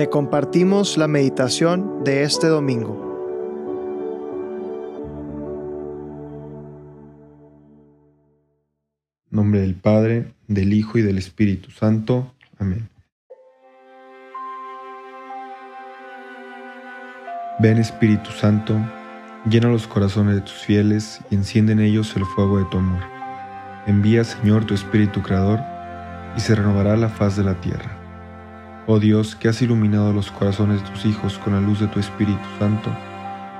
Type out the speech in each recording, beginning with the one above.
Te compartimos la meditación de este domingo. nombre del Padre, del Hijo y del Espíritu Santo. Amén. Ven Espíritu Santo, llena los corazones de tus fieles y enciende en ellos el fuego de tu amor. Envía, Señor, tu Espíritu Creador, y se renovará la faz de la tierra. Oh Dios, que has iluminado los corazones de tus hijos con la luz de tu Espíritu Santo,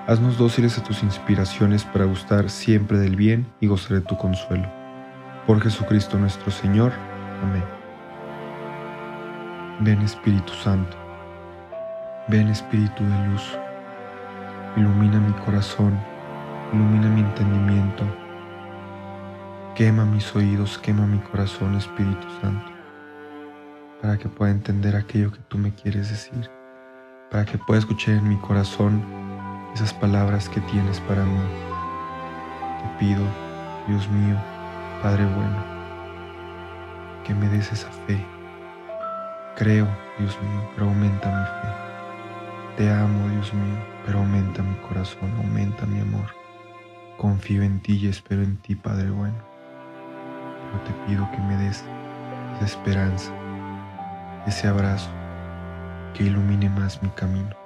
haznos dóciles a tus inspiraciones para gustar siempre del bien y gozar de tu consuelo. Por Jesucristo nuestro Señor. Amén. Ven Espíritu Santo, ven Espíritu de luz, ilumina mi corazón, ilumina mi entendimiento, quema mis oídos, quema mi corazón, Espíritu Santo, para que pueda entender aquello que tú me quieres decir, para que pueda escuchar en mi corazón esas palabras que tienes para mí. Te pido, Dios mío, Padre bueno, que me des esa fe. Creo, Dios mío, pero aumenta mi fe. Te amo, Dios mío, pero aumenta mi corazón, aumenta mi amor. Confío en ti y espero en ti, Padre bueno. Pero te pido que me des esa esperanza, ese abrazo que ilumine más mi camino.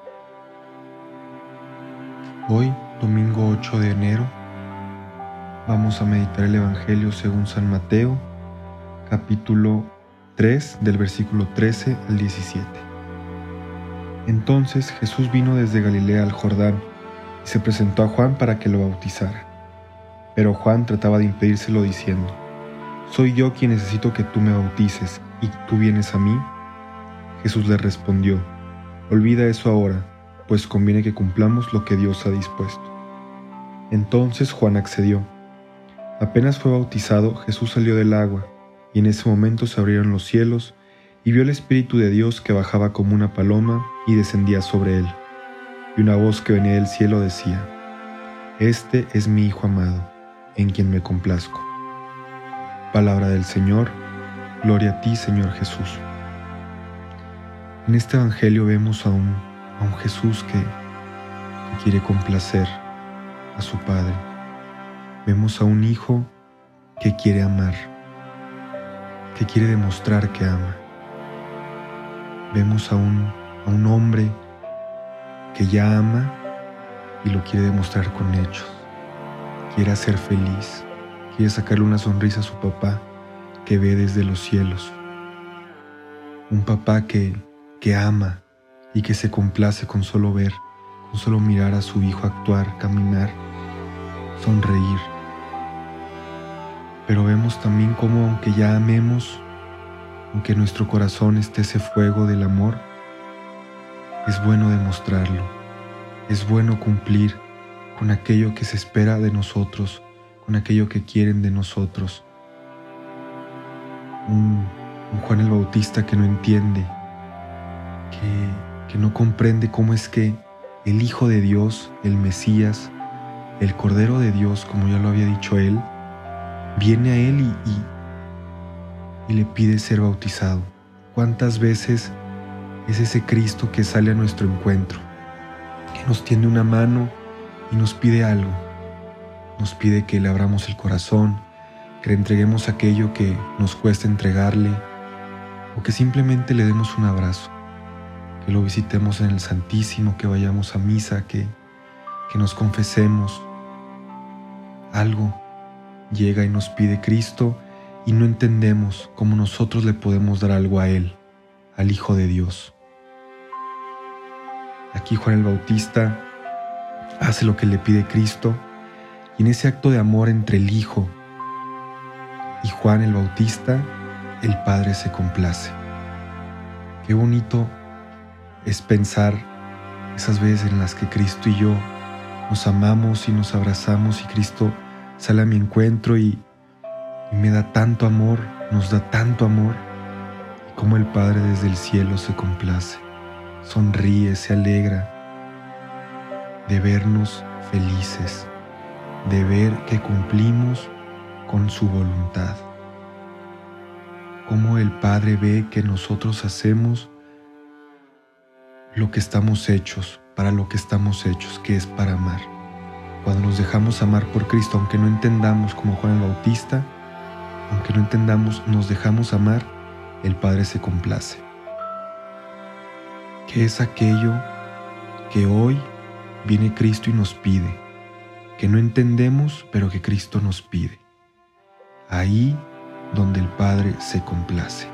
Hoy, domingo 8 de enero, Vamos a meditar el Evangelio según San Mateo, capítulo 3, del versículo 13 al 17. Entonces Jesús vino desde Galilea al Jordán y se presentó a Juan para que lo bautizara. Pero Juan trataba de impedírselo diciendo, Soy yo quien necesito que tú me bautices, y tú vienes a mí. Jesús le respondió, Olvida eso ahora, pues conviene que cumplamos lo que Dios ha dispuesto. Entonces Juan accedió Apenas fue bautizado, Jesús salió del agua, y en ese momento se abrieron los cielos, y vio el Espíritu de Dios que bajaba como una paloma y descendía sobre él. Y una voz que venía del cielo decía, Este es mi Hijo amado, en quien me complazco. Palabra del Señor, gloria a ti Señor Jesús. En este Evangelio vemos a un, a un Jesús que, que quiere complacer a su Padre vemos a un hijo que quiere amar, que quiere demostrar que ama. Vemos a un, a un hombre que ya ama y lo quiere demostrar con hechos. Quiere hacer feliz, quiere sacarle una sonrisa a su papá que ve desde los cielos. Un papá que, que ama y que se complace con solo ver, con solo mirar a su hijo actuar, caminar, sonreír pero vemos también cómo aunque ya amemos, aunque nuestro corazón esté ese fuego del amor, es bueno demostrarlo, es bueno cumplir con aquello que se espera de nosotros, con aquello que quieren de nosotros. Un, Juan el Bautista que no entiende, que, no comprende cómo es que el Hijo de Dios, el Mesías, el Cordero de Dios, como ya lo había dicho él, viene a Él y, y, le pide ser bautizado. ¿Cuántas veces es ese Cristo que sale a nuestro encuentro, que nos tiende una mano y nos pide algo? Nos pide que le abramos el corazón, que le entreguemos aquello que nos cuesta entregarle, o que simplemente le demos un abrazo, que lo visitemos en el Santísimo, que vayamos a misa, que, que nos confesemos algo llega y nos pide Cristo y no entendemos cómo nosotros le podemos dar algo a Él, al Hijo de Dios. Aquí Juan el Bautista hace lo que le pide Cristo y en ese acto de amor entre el Hijo y Juan el Bautista, el Padre se complace. Qué bonito es pensar esas veces en las que Cristo y yo nos amamos y nos abrazamos y Cristo sale a mi encuentro y, me da tanto amor, nos da tanto amor, y como el Padre desde el cielo se complace, sonríe, se alegra de vernos felices, de ver que cumplimos con su voluntad. Como el Padre ve que nosotros hacemos lo que estamos hechos, para lo que estamos hechos, que es para amar. Cuando nos dejamos amar por Cristo, aunque no entendamos como Juan el Bautista, aunque no entendamos, nos dejamos amar, el Padre se complace. ¿Qué es aquello que hoy viene Cristo y nos pide? Que no entendemos, pero que Cristo nos pide. Ahí donde el Padre se complace.